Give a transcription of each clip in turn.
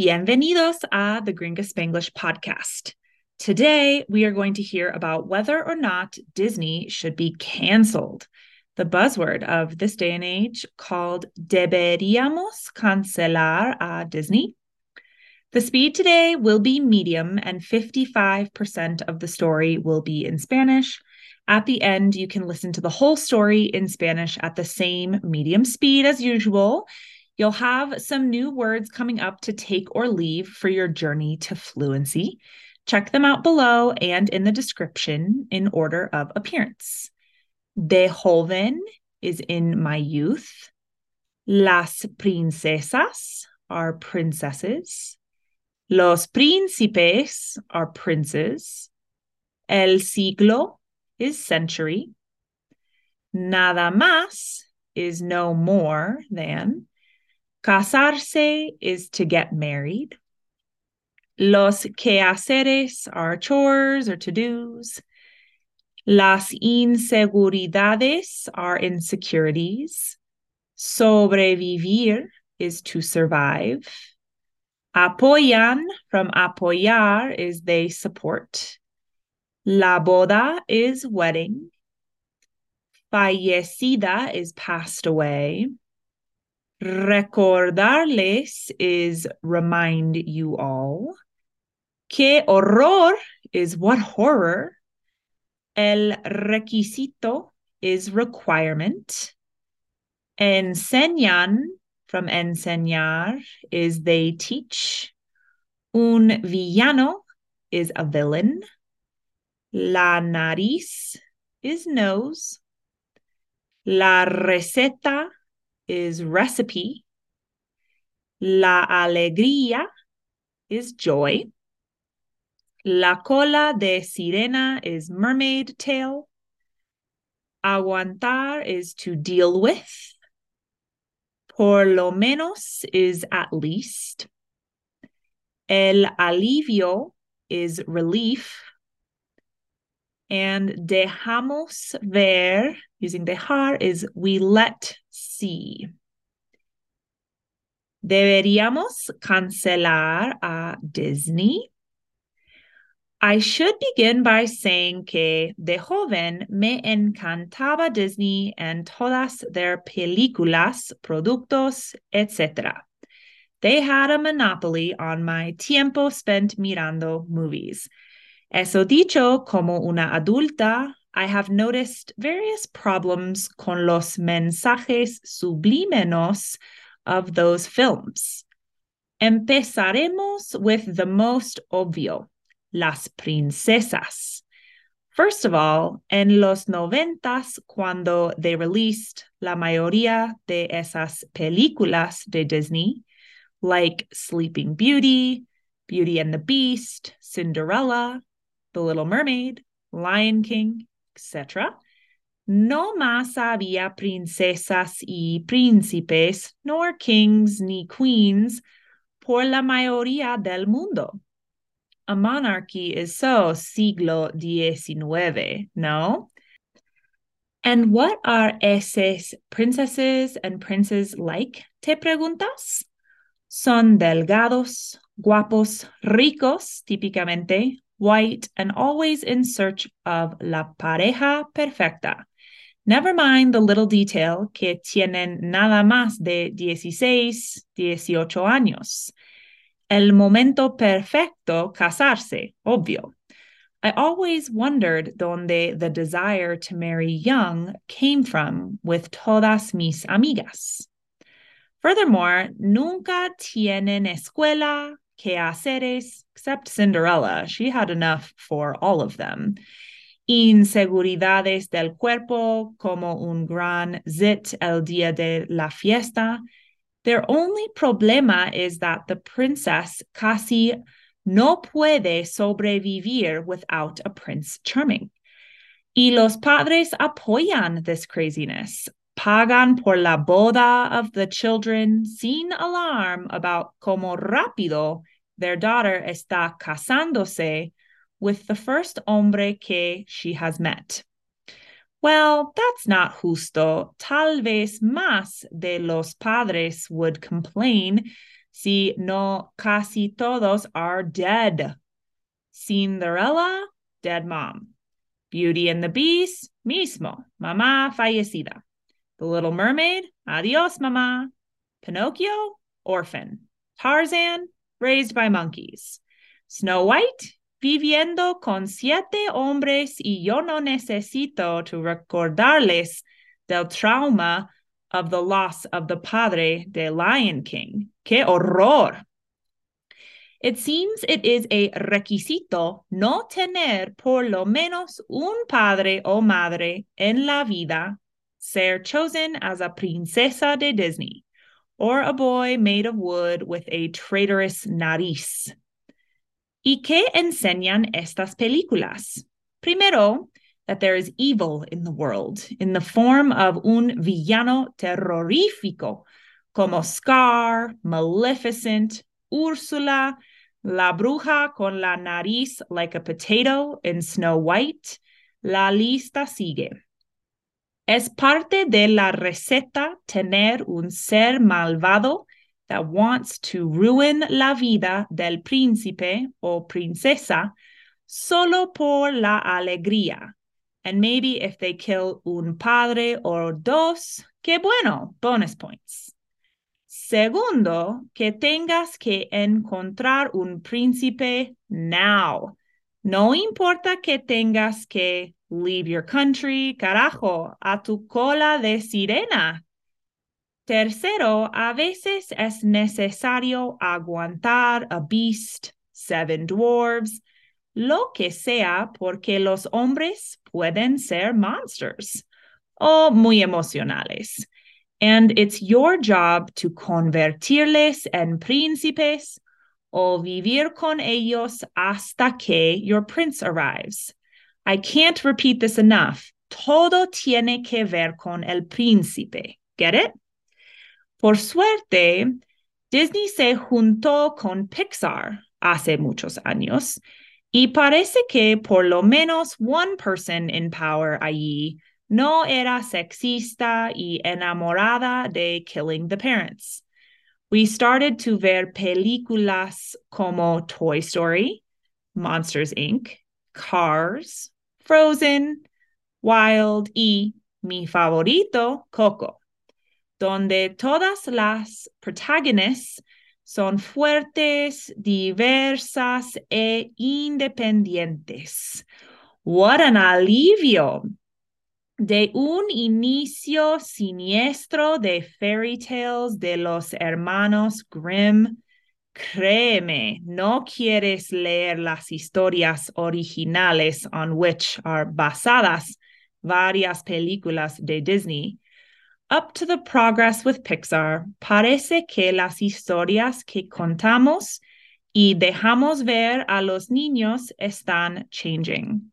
Bienvenidos a the Gringa Spanglish podcast. Today, we are going to hear about whether or not Disney should be canceled. The buzzword of this day and age called deberíamos cancelar a Disney. The speed today will be medium, and 55% of the story will be in Spanish. At the end, you can listen to the whole story in Spanish at the same medium speed as usual. You'll have some new words coming up to take or leave for your journey to fluency. Check them out below and in the description in order of appearance. De joven is in my youth. Las princesas are princesses. Los príncipes are princes. El siglo is century. Nada más is no more than. Casarse is to get married. Los quehaceres are chores or to dos. Las inseguridades are insecurities. Sobrevivir is to survive. Apoyan from apoyar is they support. La boda is wedding. Fallecida is passed away. Recordarles is remind you all. Que horror is what horror. El requisito is requirement. Enseñan from enseñar is they teach. Un villano is a villain. La nariz is nose. La receta is recipe. La alegría is joy. La cola de sirena is mermaid tail. Aguantar is to deal with. Por lo menos is at least. El alivio is relief. And dejamos ver, using dejar, is we let see. Deberíamos cancelar a Disney. I should begin by saying que de joven me encantaba Disney and todas their películas, productos, etc. They had a monopoly on my tiempo spent mirando movies. Eso dicho, como una adulta, I have noticed various problems con los mensajes sublimenos of those films. Empezaremos with the most obvio las princesas. First of all, en los noventas, cuando they released la mayoría de esas películas de Disney, like Sleeping Beauty, Beauty and the Beast, Cinderella, The Little Mermaid, Lion King, etc., no más había princesas y príncipes, nor kings ni queens, por la mayoría del mundo a monarchy is so siglo XIX, no? And what are esas princesses and princes like, te preguntas? Son delgados, guapos, ricos, típicamente, white, and always in search of la pareja perfecta. Never mind the little detail que tienen nada más de 16, 18 años el momento perfecto casarse, obvio. I always wondered donde the desire to marry young came from with todas mis amigas. Furthermore, nunca tienen escuela, que haceres, except Cinderella. She had enough for all of them. Inseguridades del cuerpo, como un gran zit el día de la fiesta, their only problema is that the princess casi no puede sobrevivir without a prince charming. Y los padres apoyan this craziness, pagan por la boda of the children sin alarm about como rápido their daughter está casándose with the first hombre que she has met. Well, that's not justo. Tal vez más de los padres would complain si no casi todos are dead. Cinderella, dead mom. Beauty and the Beast, mismo, mamá fallecida. The Little Mermaid, adios, mamá. Pinocchio, orphan. Tarzan, raised by monkeys. Snow White, viviendo con siete hombres y yo no necesito to recordarles del trauma of the loss of the padre de Lion King. ¡Qué horror! It seems it is a requisito no tener por lo menos un padre o madre en la vida, ser chosen as a princesa de Disney, or a boy made of wood with a traitorous nariz. ¿Y qué enseñan estas películas? Primero, that there is evil in the world in the form of un villano terrorífico como Scar, Maleficent, Ursula, La Bruja con la nariz like a potato in Snow White. La lista sigue. Es parte de la receta tener un ser malvado that wants to ruin la vida del príncipe o princesa solo por la alegría and maybe if they kill un padre or dos, qué bueno, bonus points. Segundo, que tengas que encontrar un príncipe now. No importa que tengas que leave your country, carajo, a tu cola de sirena. Tercero, a veces es necesario aguantar a beast, seven dwarves, lo que sea porque los hombres pueden ser monsters o muy emocionales. And it's your job to convertirles en príncipes o vivir con ellos hasta que your prince arrives. I can't repeat this enough. Todo tiene que ver con el príncipe. Get it? Por suerte, Disney se juntó con Pixar hace muchos años Y parece que por lo menos one person in power allí no era sexista y enamorada de killing the parents. We started to ver películas como Toy Story, Monsters Inc., Cars, Frozen, Wild y mi favorito, Coco, donde todas las protagonistas son fuertes, diversas e independientes. What an alivio! De un inicio siniestro de fairy tales de los hermanos Grimm, créeme, no quieres leer las historias originales on which are basadas varias películas de Disney up to the progress with Pixar, parece que las historias que contamos y dejamos ver a los niños están changing.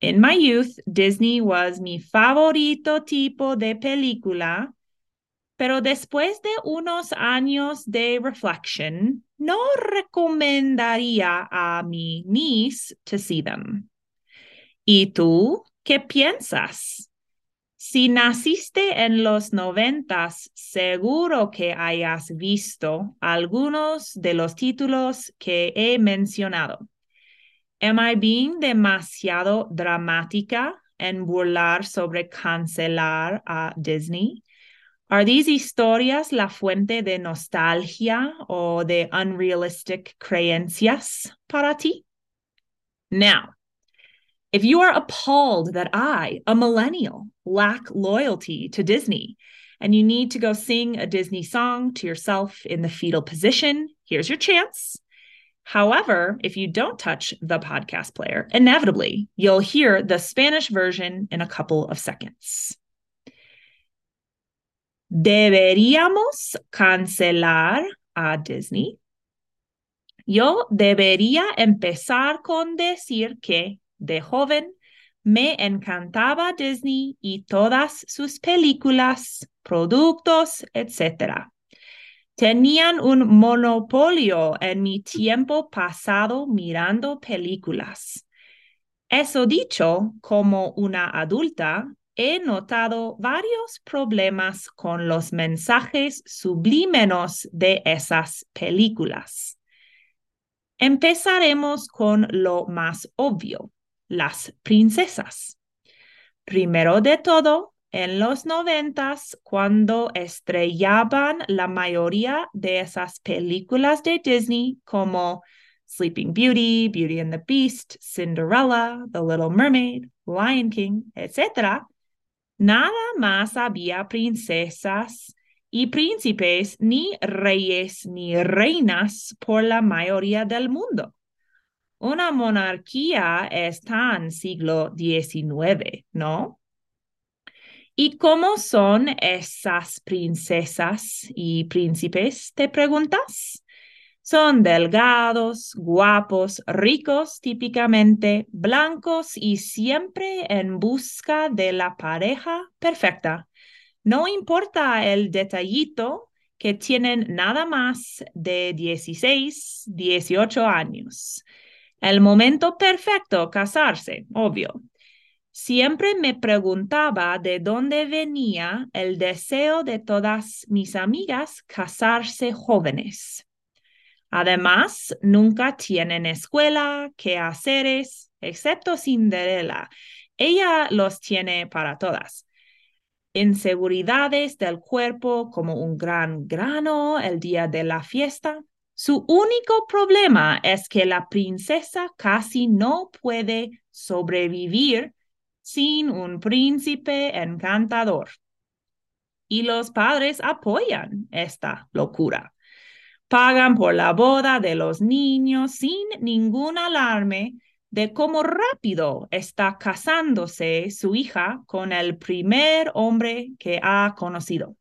In my youth, Disney was mi favorito tipo de película, pero después de unos años de reflection, no recomendaría a mi niece to see them. ¿Y tú qué piensas? Si naciste en los noventas, seguro que hayas visto algunos de los títulos que he mencionado. Am I being demasiado dramática en burlar sobre cancelar a Disney? Are these historias la fuente de nostalgia o de unrealistic creencias para ti? Now, if you are appalled that I, a millennial, lack loyalty to Disney and you need to go sing a Disney song to yourself in the fetal position, here's your chance. However, if you don't touch the podcast player, inevitably you'll hear the Spanish version in a couple of seconds. Deberíamos cancelar a Disney. Yo debería empezar con decir que de joven, me encantaba Disney y todas sus películas, productos, etc. Tenían un monopolio en mi tiempo pasado mirando películas. Eso dicho, como una adulta, he notado varios problemas con los mensajes sublimenos de esas películas. Empezaremos con lo más obvio, las princesas. Primero de todo, en los noventas, cuando estrellaban la mayoría de esas películas de Disney como Sleeping Beauty, Beauty and the Beast, Cinderella, The Little Mermaid, Lion King, etc., nada más había princesas y príncipes, ni reyes ni reinas por la mayoría del mundo. Una monarquía está en siglo XIX, ¿no? ¿Y cómo son esas princesas y príncipes? ¿Te preguntas? Son delgados, guapos, ricos, típicamente blancos y siempre en busca de la pareja perfecta. No importa el detallito que tienen nada más de 16, 18 años. El momento perfecto casarse, obvio. Siempre me preguntaba de dónde venía el deseo de todas mis amigas casarse jóvenes. Además, nunca tienen escuela, quehaceres, excepto Cinderella. Ella los tiene para todas. Inseguridades del cuerpo como un gran grano el día de la fiesta, su único problema es que la princesa casi no puede sobrevivir sin un príncipe encantador. Y los padres apoyan esta locura. Pagan por la boda de los niños sin ningún alarme de cómo rápido está casándose su hija con el primer hombre que ha conocido.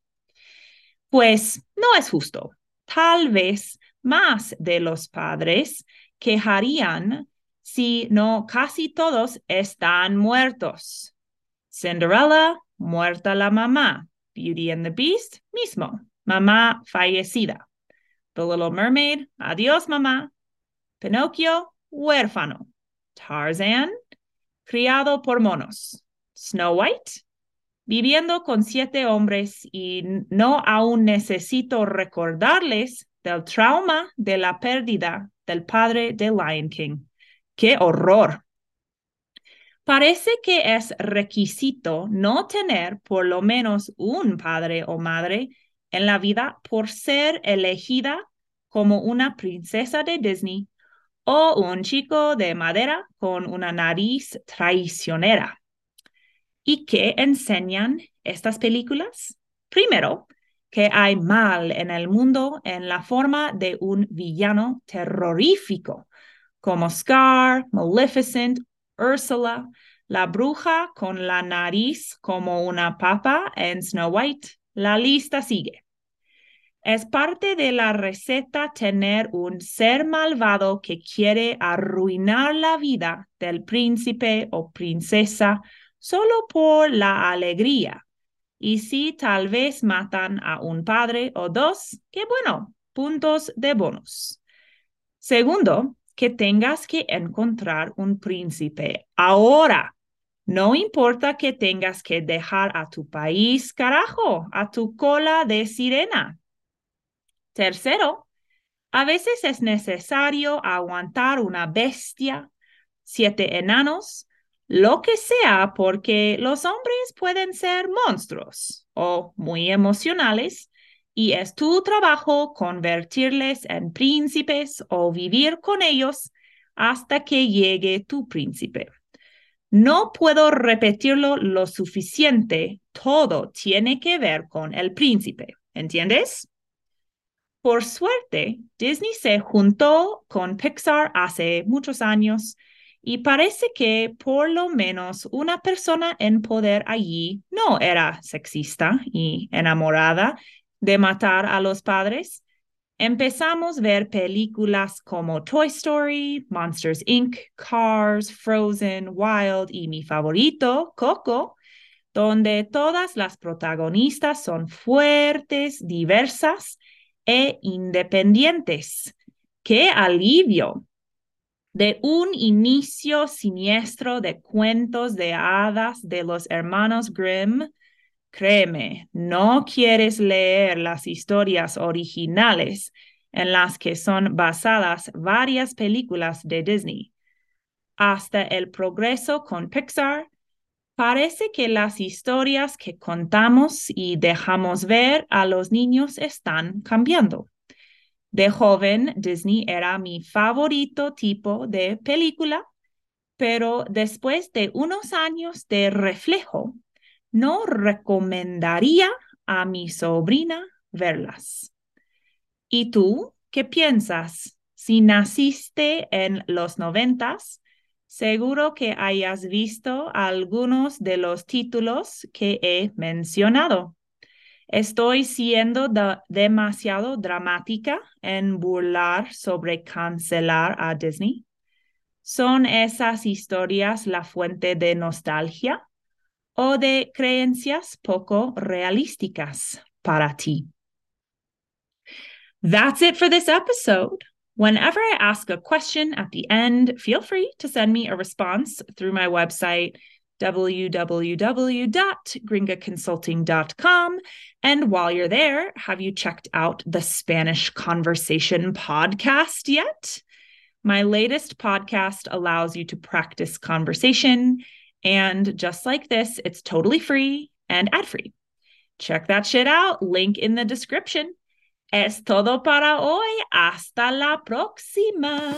Pues no es justo. Tal vez más de los padres quejarían si no casi todos están muertos. Cinderella, muerta la mamá. Beauty and the Beast, mismo, mamá fallecida. The Little Mermaid, adiós mamá. Pinocchio, huérfano. Tarzan, criado por monos. Snow White, viviendo con siete hombres y no aún necesito recordarles del trauma de la pérdida del padre de Lion King. ¡Qué horror! Parece que es requisito no tener por lo menos un padre o madre en la vida por ser elegida como una princesa de Disney o un chico de madera con una nariz traicionera. ¿Y qué enseñan estas películas? Primero, que hay mal en el mundo en la forma de un villano terrorífico, como Scar, Maleficent, Ursula, la bruja con la nariz como una papa en Snow White. La lista sigue. Es parte de la receta tener un ser malvado que quiere arruinar la vida del príncipe o princesa solo por la alegría y si tal vez matan a un padre o dos, qué bueno, puntos de bonus. Segundo, que tengas que encontrar un príncipe ahora. No importa que tengas que dejar a tu país, carajo, a tu cola de sirena. Tercero, a veces es necesario aguantar una bestia, siete enanos, lo que sea, porque los hombres pueden ser monstruos o muy emocionales y es tu trabajo convertirles en príncipes o vivir con ellos hasta que llegue tu príncipe. No puedo repetirlo lo suficiente, todo tiene que ver con el príncipe, ¿entiendes? Por suerte, Disney se juntó con Pixar hace muchos años y parece que por lo menos una persona en poder allí no era sexista y enamorada de matar a los padres. Empezamos a ver películas como Toy Story, Monsters Inc., Cars, Frozen, Wild y mi favorito, Coco, donde todas las protagonistas son fuertes, diversas e independientes. ¡Qué alivio! de un inicio siniestro de cuentos de hadas de los hermanos Grimm, créeme, no quieres leer las historias originales en las que son basadas varias películas de Disney. Hasta el progreso con Pixar, parece que las historias que contamos y dejamos ver a los niños están cambiando. De joven, Disney era mi favorito tipo de película, pero después de unos años de reflejo, no recomendaría a mi sobrina verlas. ¿Y tú qué piensas? Si naciste en los noventas, seguro que hayas visto algunos de los títulos que he mencionado. Estoy siendo demasiado dramática en burlar sobre cancelar a Disney. ¿Son esas historias la fuente de nostalgia o de creencias poco realísticas para ti? That's it for this episode. Whenever I ask a question at the end, feel free to send me a response through my website www.gringaconsulting.com. And while you're there, have you checked out the Spanish Conversation podcast yet? My latest podcast allows you to practice conversation. And just like this, it's totally free and ad free. Check that shit out. Link in the description. Es todo para hoy. Hasta la próxima.